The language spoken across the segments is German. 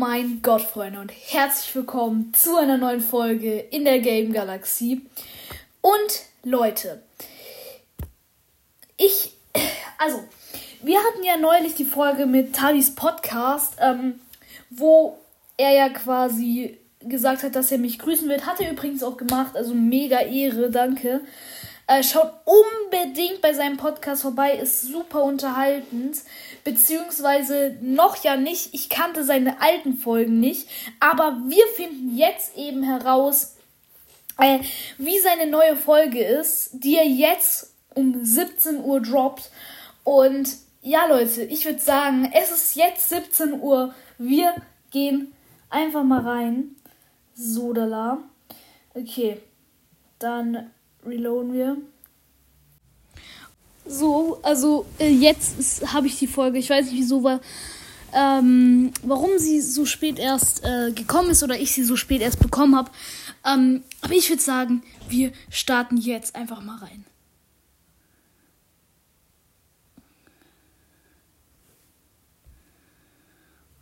mein Gott, Freunde, und herzlich willkommen zu einer neuen Folge in der Game Galaxie. Und Leute, ich, also, wir hatten ja neulich die Folge mit Talis Podcast, ähm, wo er ja quasi gesagt hat, dass er mich grüßen wird. Hat er übrigens auch gemacht, also mega Ehre, danke. Äh, schaut unbedingt bei seinem Podcast vorbei, ist super unterhaltend. Beziehungsweise noch ja nicht. Ich kannte seine alten Folgen nicht. Aber wir finden jetzt eben heraus, äh, wie seine neue Folge ist, die er jetzt um 17 Uhr droppt. Und ja, Leute, ich würde sagen, es ist jetzt 17 Uhr. Wir gehen einfach mal rein. Sodala. Okay, dann reloaden wir. So, also äh, jetzt habe ich die Folge. Ich weiß nicht, wieso war, ähm, warum sie so spät erst äh, gekommen ist oder ich sie so spät erst bekommen habe. Ähm, aber ich würde sagen, wir starten jetzt einfach mal rein.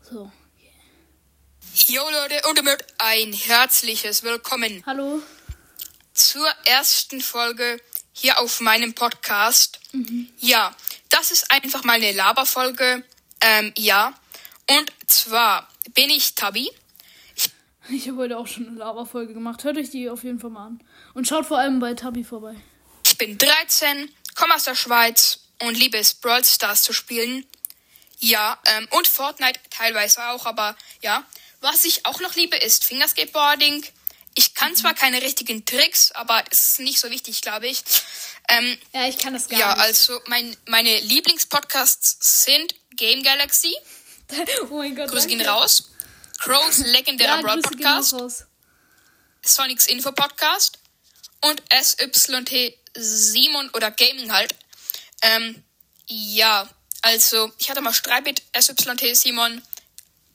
So. Jo Leute und damit ein herzliches Willkommen. Hallo. Zur ersten Folge hier auf meinem Podcast. Mhm. Ja, das ist einfach mal eine Laberfolge. Ähm, ja. Und zwar bin ich Tabi. Ich, ich habe heute auch schon eine Laberfolge gemacht. Hört euch die auf jeden Fall mal an. Und schaut vor allem bei Tabi vorbei. Ich bin 13, komme aus der Schweiz und liebe es, Brawl Stars zu spielen. Ja, ähm, und Fortnite teilweise auch, aber ja. Was ich auch noch liebe, ist Fingerskateboarding. Ich kann zwar keine richtigen Tricks, aber es ist nicht so wichtig, glaube ich. Ähm, ja, ich kann das gar ja, nicht. Ja, also mein, meine Lieblingspodcasts sind Game Galaxy. oh mein Gott. Grüße gehen raus. Crows legendärer ja, Broad Podcast. Sonics Info Podcast. Und SYT Simon oder Gaming halt. Ähm, ja, also ich hatte mal Streit mit SYT Simon.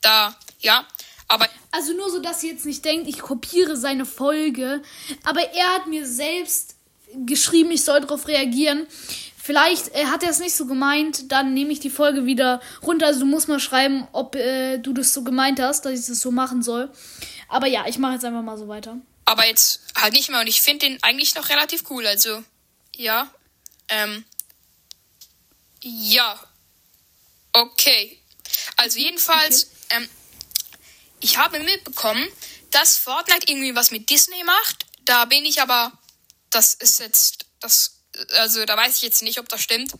Da, ja. Aber also nur so, dass ihr jetzt nicht denkt, ich kopiere seine Folge. Aber er hat mir selbst geschrieben, ich soll darauf reagieren. Vielleicht äh, hat er es nicht so gemeint, dann nehme ich die Folge wieder runter. Also du musst mal schreiben, ob äh, du das so gemeint hast, dass ich das so machen soll. Aber ja, ich mache jetzt einfach mal so weiter. Aber jetzt halt nicht mehr und ich finde den eigentlich noch relativ cool. Also ja, ähm, ja, okay. Also jedenfalls, okay. ähm, ich habe mitbekommen, dass Fortnite irgendwie was mit Disney macht. Da bin ich aber, das ist jetzt, das, also da weiß ich jetzt nicht, ob das stimmt.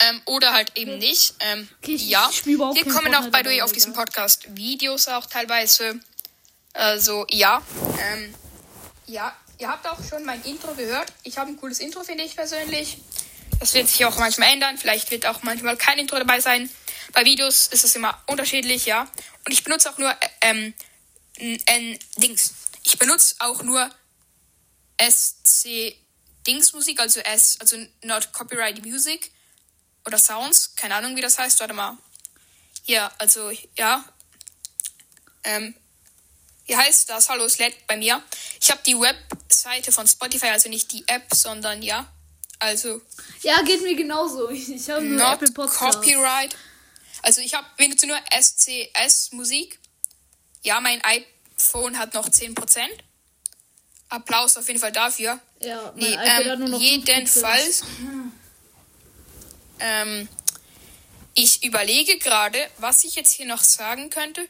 Ähm, oder halt eben nicht. Ähm, okay, ja, hier kommen auch bei dir auf diesem Podcast Videos auch teilweise. Also ja, ähm, ja, ihr habt auch schon mein Intro gehört. Ich habe ein cooles Intro, finde ich persönlich. Das wird sich auch manchmal ändern. Vielleicht wird auch manchmal kein Intro dabei sein. Bei Videos ist es immer unterschiedlich, ja. Und ich benutze auch nur äh, ähm, ein Dings. Ich benutze auch nur SC Dings Musik, also S, also not Copyright Music oder Sounds, keine Ahnung wie das heißt, warte mal. Ja, also ja. Ähm, wie heißt das? Hallo, es lädt bei mir. Ich habe die Webseite von Spotify, also nicht die App, sondern ja. Also. Ja, geht mir genauso. Ich, ich habe nur Apple Podcast. Copyright. Also ich habe benutze nur SCS Musik. Ja, mein iPhone hat noch 10%. Applaus auf jeden Fall dafür. Ja, mein nee, ähm, hat nur noch jedenfalls. Ähm, ich überlege gerade, was ich jetzt hier noch sagen könnte.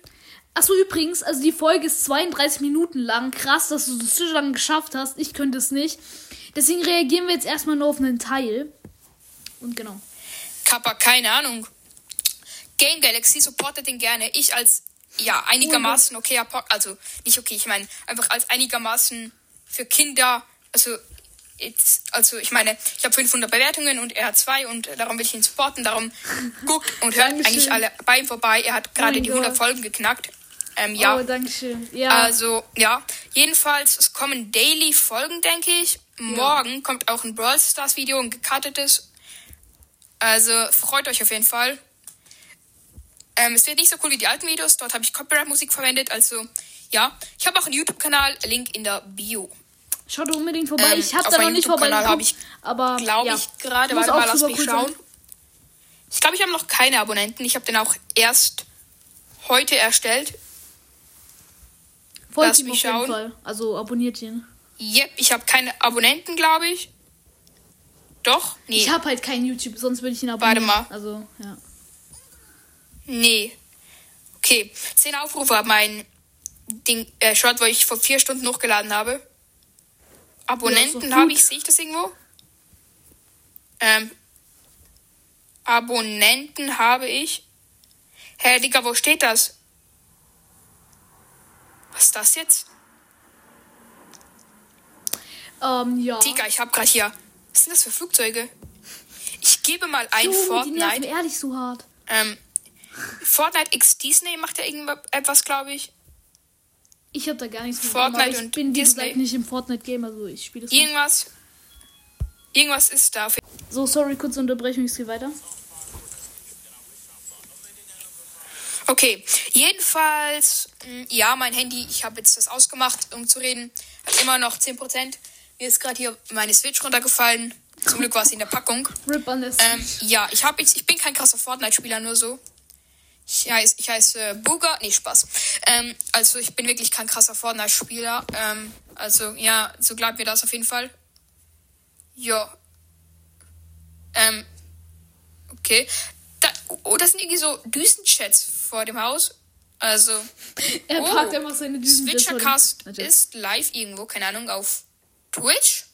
Achso, übrigens, also die Folge ist 32 Minuten lang. Krass, dass du das so lange geschafft hast. Ich könnte es nicht. Deswegen reagieren wir jetzt erstmal nur auf einen Teil. Und genau. Kappa, keine Ahnung. Game Galaxy supportet den gerne. Ich als ja einigermaßen okayer Pod, also nicht okay, ich meine einfach als einigermaßen für Kinder, also jetzt, also ich meine, ich habe 500 Bewertungen und er hat zwei und darum will ich ihn supporten. Darum guckt und hört eigentlich alle bei ihm vorbei. Er hat gerade oh die 100 Folgen geknackt. Ähm, ja. Oh, dankeschön. Ja. Also, ja. Jedenfalls, es kommen Daily Folgen, denke ich. Morgen ja. kommt auch ein Brawl Stars Video, ein gecuttetes. Also, freut euch auf jeden Fall. Ähm, es wird nicht so cool wie die alten Videos. Dort habe ich Copyright-Musik verwendet. Also, ja. Ich habe auch einen YouTube-Kanal. Link in der Bio. Schaut unbedingt vorbei. Ähm, ich habe da noch nicht vorbei habe ich, aber glaube ja. ich gerade. Warte mal, lass mich schauen. Sein. Ich glaube, ich habe noch keine Abonnenten. Ich habe den auch erst heute erstellt. Folgt Lass mich auf jeden schauen. Fall. Also abonniert ihn. Yep, ich habe keine Abonnenten, glaube ich. Doch? Nee. Ich habe halt kein YouTube, sonst würde ich ihn abonnieren. Warte mal. Also, ja. Nee. Okay. Zehn Aufrufe hat mein Ding, äh, Short, wo ich vor vier Stunden hochgeladen habe. Ja, Abonnenten doch habe ich, sehe ich das irgendwo? Ähm. Abonnenten habe ich. Hä, Digga, wo steht das? Was ist das jetzt? Ähm, ja. Digga, ich habe gerade hier. Was sind das für Flugzeuge? Ich gebe mal ein Junge, die nerven Fortnite. ehrlich so hart. Ähm, Fortnite X Disney macht ja irgendetwas, glaube ich. Ich habe da gar nichts mit Fortnite ich und bin wie Disney. gesagt nicht im Fortnite-Game, also ich spiele das nicht. Irgendwas. Irgendwas ist da. So, sorry, kurze Unterbrechung, ich gehe weiter. Okay, jedenfalls, mh, ja, mein Handy, ich habe jetzt das ausgemacht, um zu reden, hat immer noch 10%. Mir ist gerade hier meine Switch runtergefallen. Zum Glück war es in der Packung. Rip on this. Ähm, ja, ich habe ich bin kein krasser Fortnite-Spieler, nur so. Ich heiße, ich heiße Buga. Nee, Spaß. Ähm, also ich bin wirklich kein krasser Fortnite-Spieler. Ähm, also ja, so glaubt mir das auf jeden Fall. Ja. Ähm, okay. Da, oh, das sind irgendwie so Düsenchats vor dem Haus. Also, er oh. packt einfach seine Düsen. Switchercast ist live irgendwo, keine Ahnung, auf Twitch.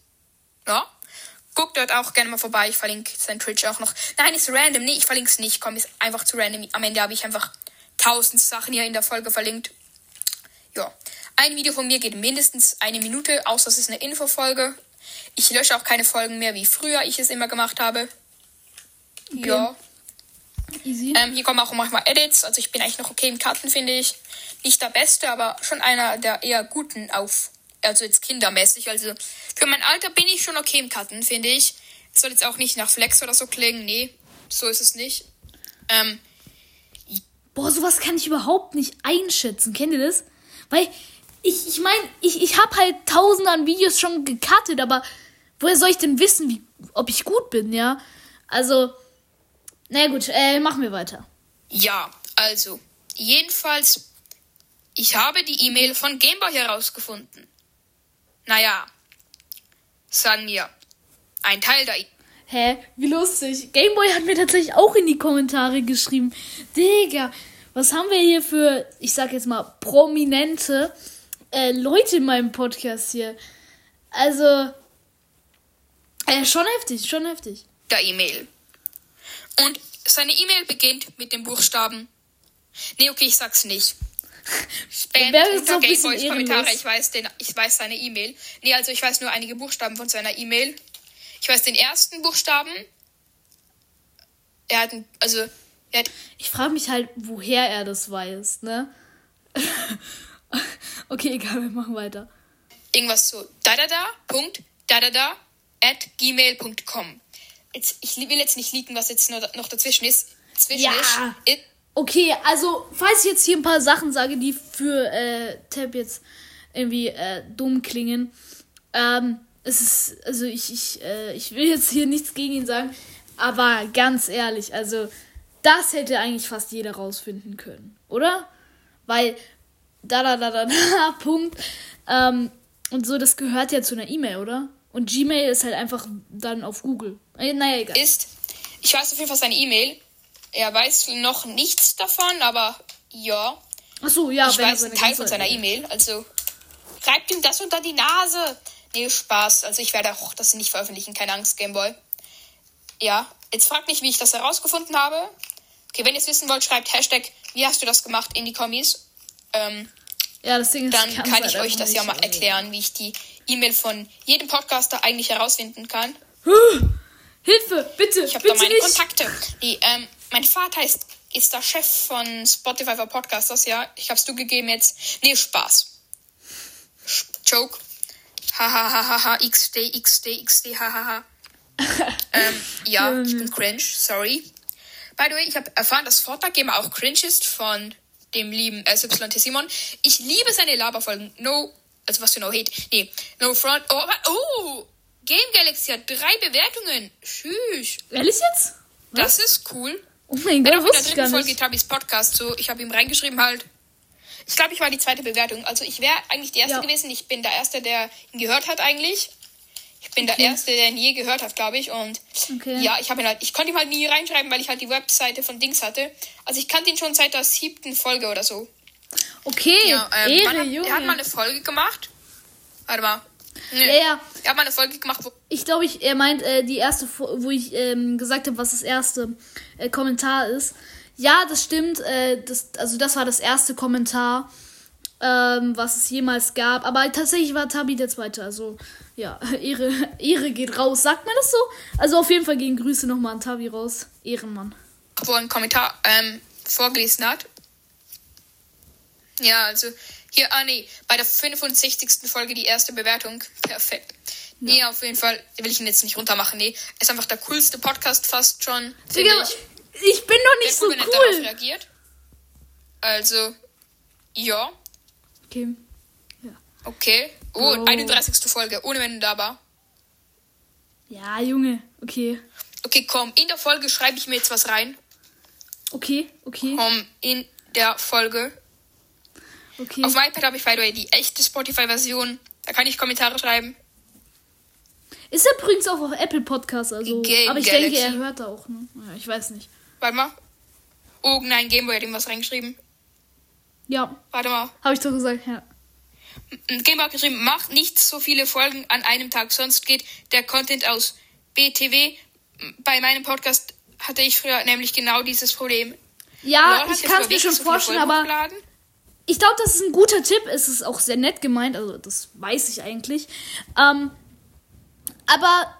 Ja. Guckt dort auch gerne mal vorbei. Ich verlinke sein Twitch auch noch. Nein, ist random. Nee, ich verlinke es nicht. Komm, ist einfach zu random. Am Ende habe ich einfach tausend Sachen hier in der Folge verlinkt. Ja. Ein Video von mir geht mindestens eine Minute, außer es ist eine Infofolge. Ich lösche auch keine Folgen mehr, wie früher ich es immer gemacht habe. Ja. Easy. Ähm, hier kommen auch manchmal Edits. Also ich bin eigentlich noch okay im Cutten, finde ich. Nicht der Beste, aber schon einer der eher guten auf. Also jetzt kindermäßig. Also für mein Alter bin ich schon okay im Cutten, finde ich. Es soll jetzt auch nicht nach Flex oder so klingen. Nee, so ist es nicht. Ähm, Boah, sowas kann ich überhaupt nicht einschätzen. Kennt ihr das? Weil ich, ich meine, ich, ich habe halt tausende an Videos schon gecuttet, aber woher soll ich denn wissen, wie, ob ich gut bin, ja? Also, na gut, äh, machen wir weiter. ja, also. Jedenfalls, ich habe die E-Mail von Gameboy herausgefunden. Naja, sagen wir, ein Teil der E- Hä? Wie lustig. Gameboy hat mir tatsächlich auch in die Kommentare geschrieben. Digga, was haben wir hier für, ich sag jetzt mal, prominente äh, Leute in meinem Podcast hier? Also, äh, schon heftig, schon heftig. der E-Mail. Und seine E-Mail beginnt mit dem Buchstaben. Nee, okay, ich sag's nicht. Spam unter Gameboys Kommentare. Ich weiß, den, ich weiß seine E-Mail. Nee, also ich weiß nur einige Buchstaben von seiner E-Mail. Ich weiß den ersten Buchstaben. Er hat, ein, also, er hat, Ich frage mich halt, woher er das weiß, ne? okay, egal, wir machen weiter. irgendwas so da da da Punkt da da da at gmail.com. Jetzt, ich will jetzt nicht liegen, was jetzt noch, noch dazwischen ist. Zwischen Ja. ist. Okay, also, falls ich jetzt hier ein paar Sachen sage, die für äh, Tab jetzt irgendwie äh, dumm klingen, ähm, es ist, also ich, ich, äh, ich will jetzt hier nichts gegen ihn sagen, aber ganz ehrlich, also, das hätte eigentlich fast jeder rausfinden können, oder? Weil, da, da, da, da, da, Punkt, ähm, und so, das gehört ja zu einer E-Mail, oder? Und Gmail ist halt einfach dann auf Google. Äh, naja, egal. ist, ich weiß auf jeden Fall seine E-Mail. Er weiß noch nichts davon, aber ja, Achso, ja, ich weiß einen Teil von seiner E-Mail. Also reibt ihm das unter die Nase. Nee, Spaß. Also ich werde auch das nicht veröffentlichen, keine Angst, Gameboy. Ja, jetzt fragt mich, wie ich das herausgefunden habe. Okay, wenn ihr es wissen wollt, schreibt Hashtag, wie hast du das gemacht in die Kommis. Ähm, Ja, das Ding ist, dann kann ich euch das ja mal erklären, wie ich die E-Mail von jedem Podcaster eigentlich herausfinden kann. Hilfe, bitte, Ich habe da meine nicht. Kontakte. Die, ähm, mein Vater ist, ist der Chef von Spotify für Podcasters, ja. Ich hab's du gegeben jetzt. Nee, Spaß. Sch- Joke. Hahaha, XD, XD, XD, hahaha. ähm, ja, ich bin cringe, sorry. By the way, ich habe erfahren, dass Fortnite Gamer auch cringe ist von dem lieben SYT Simon. Ich liebe seine Laberfolgen. No, also was für No Hate. Nee, No Front. Oh, oh, Game Galaxy hat drei Bewertungen. Tschüss. Ehrlich jetzt? Das ist cool. Oh mein Gott, der wusste ich gar dritten Folge nicht. Tabis Podcast so. Ich habe ihm reingeschrieben halt. Ich glaube, ich war die zweite Bewertung. Also ich wäre eigentlich die erste Ja. gewesen. Ich bin der Erste, der ihn gehört hat eigentlich. Ich bin der Okay. Erste, der ihn je gehört hat, glaube ich. Und Okay. ja, ich habe ihn halt, ich konnte ihn halt nie reinschreiben, weil ich halt die Webseite von Dings hatte. Also ich kannte ihn schon seit der siebten Folge oder so. Okay, Ja, ähm, Ehre, Junge. er hat mal eine Folge gemacht. Warte mal. Nö. ja, ja. Er hat mal eine Folge gemacht, wo Ich glaube, ich, er meint äh, die erste, wo ich ähm, gesagt habe, was das erste äh, Kommentar ist. Ja, das stimmt. Äh, das, also das war das erste Kommentar, ähm, was es jemals gab. Aber tatsächlich war Tabi der zweite. Also ja, Ehre, Ehre geht raus. Sagt man das so? Also auf jeden Fall gehen Grüße nochmal an Tabi raus. Ehrenmann. wo einen Kommentar ähm, vorgelesen hat. Ja, also hier, ah nee, bei der 65. Folge die erste Bewertung. Perfekt. Nee, auf jeden Fall will ich ihn jetzt nicht runtermachen. Nee, ist einfach der coolste Podcast fast schon. Digga, ich. ich bin doch Der nicht so cool, wenn er darauf cool. reagiert. Also, ja, Okay. okay. Oh, Bro. 31. Folge, ohne wenn du da war. Ja, Junge. Okay. Okay, komm, in der Folge schreibe ich mir jetzt was rein. Okay, okay, Komm, in der Folge. Okay. Auf meinem iPad habe ich, by the way, die echte Spotify-Version. Da kann ich Kommentare schreiben. Ist er übrigens auch auf Apple Podcast, also. Game aber ich Galaxy. denke, er hört da auch, ne? Ja, ich weiß nicht. Warte mal. Oh nein, Gameboy hat ihm was reingeschrieben. Ja, Warte mal. habe ich doch gesagt, ja. Gameboy hat geschrieben, mach nicht so viele Folgen an einem Tag, sonst geht der Content aus. BTW, bei meinem Podcast hatte ich früher nämlich genau dieses Problem. Ja, hat ich kann es mir schon so vorstellen, aber hochgeladen. Ich glaube, das ist ein guter Tipp. Es ist auch sehr nett gemeint, also das weiß ich eigentlich. Ähm, aber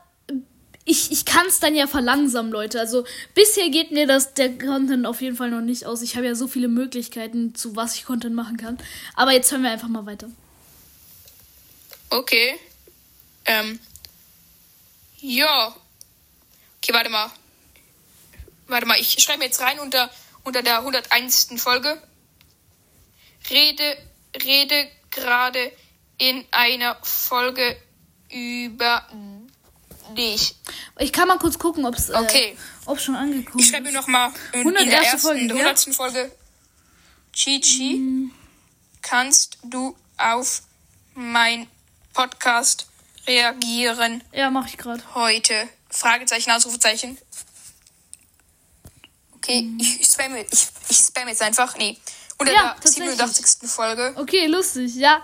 ich, ich kann es dann ja verlangsamen, Leute. Also bisher geht mir das der Content auf jeden Fall noch nicht aus. Ich habe ja so viele Möglichkeiten, zu was ich Content machen kann. Aber jetzt hören wir einfach mal weiter. Okay. Ähm. Ja. Okay, warte mal. Warte mal, ich schreibe jetzt rein unter, unter der 101. Folge. Rede, rede gerade in einer Folge über dich. Ich kann mal kurz gucken, ob es Okay. äh, schon angekommen Ich schreibe ist. nochmal in, in 101. der ersten, Folge, in der ja? 100. Folge. Chichi, kannst du auf mein Podcast reagieren Ja, mache ich gerade. heute? Fragezeichen, Ausrufezeichen. Okay, ich, ich spamme ich, ich spam jetzt einfach. Nee. Unter Ja, der tatsächlich. 87. Folge. Okay, lustig, ja.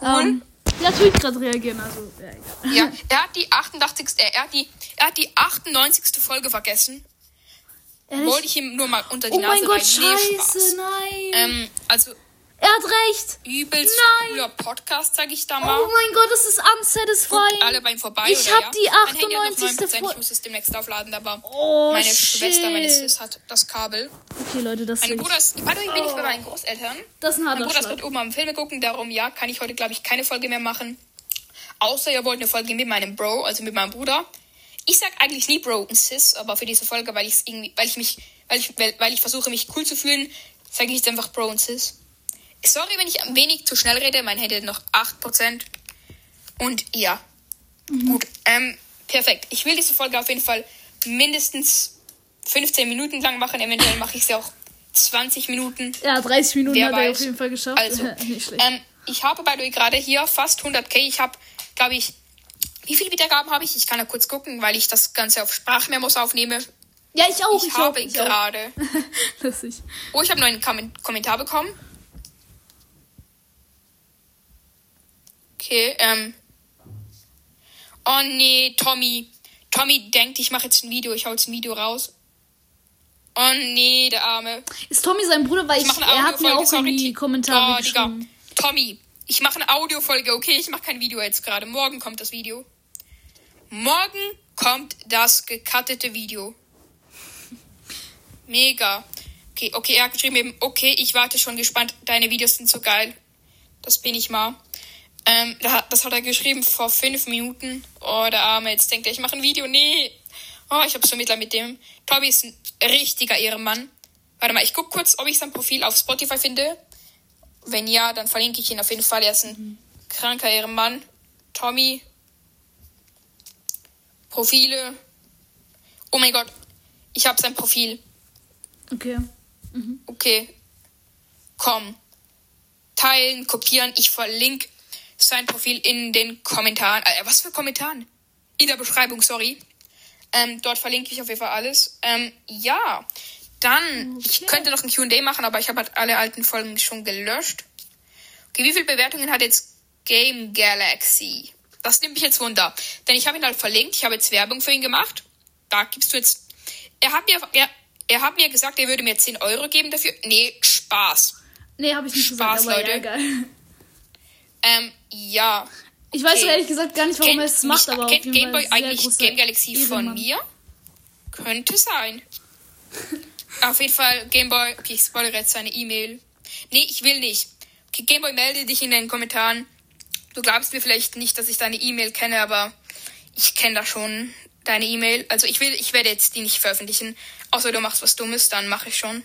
Cool. Ähm, ja, tue ich gerade reagieren, also. Ja, egal. Ja, er hat die 88. Äh, er hat die, er hat die 98. Folge vergessen. Ehrlich? Wollte ich ihm nur mal unter die Oh Nase mein Gott. Nee, scheiße, Spaß. nein. Ähm, also er hat recht. übelst Nein. cooler Podcast, sag ich da mal. Oh mein Gott, das ist Guckt unsatisfying. alle bei ihm vorbei. Ich oder hab ja? die Mein Handy hat noch 98. 9%, Fol- Ich muss es demnächst aufladen, aber Oh, meine shit. Schwester, meine Sis hat das Kabel. Okay, Leute, das Mein Bruder ist, warte, ich bin nicht bei meinen Großeltern. das ist ein Mein harter Bruder ist heute oben am Filme gucken, darum ja, kann ich heute, glaube ich, keine Folge mehr machen. Außer ihr wollt eine Folge mit meinem Bro, also mit meinem Bruder. Ich sag eigentlich nie Bro und Sis, aber für diese Folge, weil ich irgendwie, weil ich mich, weil ich, weil, weil ich versuche, mich cool zu fühlen, sage ich jetzt einfach Bro und Sis. Sorry, wenn ich ein wenig zu schnell rede, mein Handy hat noch 8%. Und ja. Gut, ähm, perfekt. Ich will diese Folge auf jeden Fall mindestens 15 Minuten lang machen. Eventuell mache ich sie auch 20 Minuten. Ja, 30 Minuten Wer hat er weiß. auf jeden Fall geschafft. Also, Nicht schlecht. ähm, ich habe bei dir gerade hier fast 100k. Ich habe, glaube ich, wie viele Wiedergaben habe ich? Ich kann ja kurz gucken, weil ich das Ganze auf Sprachmemos aufnehme. ja, ich auch. Ich, Ich, habe auch, ich gerade. Lustig. Oh, ich habe einen neuen Kom Kommentar bekommen. Okay, ähm. Oh nee, Tommy. Tommy denkt, ich mache jetzt ein Video. Ich hau jetzt ein Video raus. Oh nee, der Arme. Ist Tommy sein Bruder? Weil Ich ich, er hat mir auch in die Kommentare oh, Digga. geschrieben. Tommy, ich mache eine Audiofolge, okay? Ich mache kein Video jetzt gerade. Morgen kommt das Video. Morgen kommt das gecuttete Video. Mega. Okay, okay, er hat geschrieben eben, okay, ich warte schon gespannt. Deine Videos sind so geil. Das bin ich mal. Ähm, das hat er geschrieben vor fünf Minuten. Oh, der Arme, jetzt denkt er, ich mache ein Video. Nee. Oh, ich habe so Mitleid mit dem. Tobi ist ein richtiger Ehrenmann. Warte mal, ich guck kurz, ob ich sein Profil auf Spotify finde. Wenn ja, dann verlinke ich ihn auf jeden Fall. Er ist ein kranker Ehrenmann. Tommy. Profile. Oh mein Gott. Ich habe sein Profil. Okay. Okay. Komm. teilen, kopieren. Ich verlinke sein Profil in den Kommentaren. Äh, was für Kommentaren? In der Beschreibung, sorry. Ähm, dort verlinke ich auf jeden Fall alles. Ähm, ja, dann, okay. ich könnte noch ein Q&A machen, aber ich habe halt alle alten Folgen schon gelöscht. Okay, wie viele Bewertungen hat jetzt Game Galaxy? Das nimmt mich jetzt wunder. Denn ich habe ihn halt verlinkt, ich habe jetzt Werbung für ihn gemacht. Da gibst du jetzt. Er hat mir, er, er hat mir gesagt, er würde mir 10 Euro geben dafür. Nee, Spaß. Nee, habe ich nicht Spaß, gesagt, Leute. Ja, ähm, ja. Ich weiß okay. ehrlich gesagt gar nicht, warum er es macht, aber kennt Gameboy eigentlich Game Galaxy von mir? Könnte sein. auf jeden Fall, Gameboy, okay, ich spoilere jetzt seine E-Mail. Nee, ich will nicht. Okay, Gameboy, melde dich in den Kommentaren. Du glaubst mir vielleicht nicht, dass ich deine E-Mail kenne, aber ich kenne da schon deine E-Mail. Also ich will, ich werde jetzt die nicht veröffentlichen. Außer du machst was Dummes, dann mache ich schon.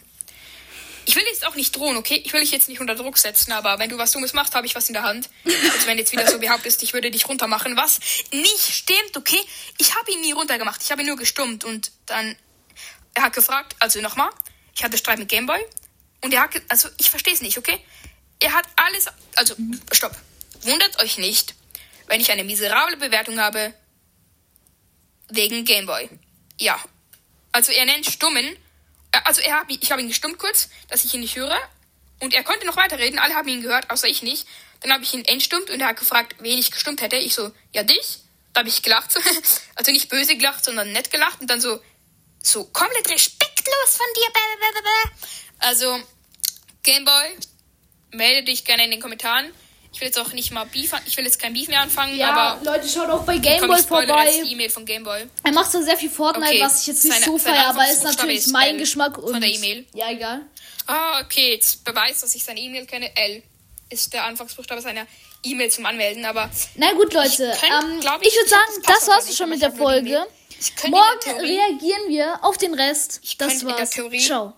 Ich will jetzt auch nicht drohen, okay? Ich will dich jetzt nicht unter Druck setzen, aber wenn du was Dummes machst, habe ich was in der Hand. Also wenn jetzt wieder so behauptest, ich würde dich runtermachen, was nicht stimmt, okay? Ich habe ihn nie runtergemacht, ich habe ihn nur gestummt und dann, er hat gefragt, also nochmal, ich hatte Streit mit Gameboy und er hat, also ich verstehe es nicht, okay? Er hat alles, also, stopp. Wundert euch nicht, wenn ich eine miserable Bewertung habe wegen Gameboy. Ja. Also er nennt Stummen also er hat, ich habe ihn gestummt kurz, dass ich ihn nicht höre. Und er konnte noch weiterreden, alle haben ihn gehört, außer ich nicht. Dann habe ich ihn entstummt und er hat gefragt, wen ich gestummt hätte. Ich so, ja dich. Da habe ich gelacht. also nicht böse gelacht, sondern nett gelacht. Und dann so, so komplett respektlos von dir. Also, Gameboy, melde dich gerne in den Kommentaren. Ich will jetzt auch nicht mal Beef, ich will jetzt kein Beef mehr anfangen, ja, aber. Leute, schaut auch bei Gameboy vorbei. E-Mail von Gameboy. Er macht so sehr viel Fortnite, okay. was ich jetzt nicht seine, so feiere, aber ist natürlich ist mein L Geschmack. Und von der E-Mail. Ja, egal. Ah, okay, jetzt beweist, dass ich seine E-Mail kenne. L ist der Anfangsbuchstabe seiner E-Mail zum Anmelden, aber. Na gut, Leute. Ich, ähm, ich, ich würde sagen, das war's schon mit der Folge. Morgen reagieren wir auf den Rest. das war's. Ciao.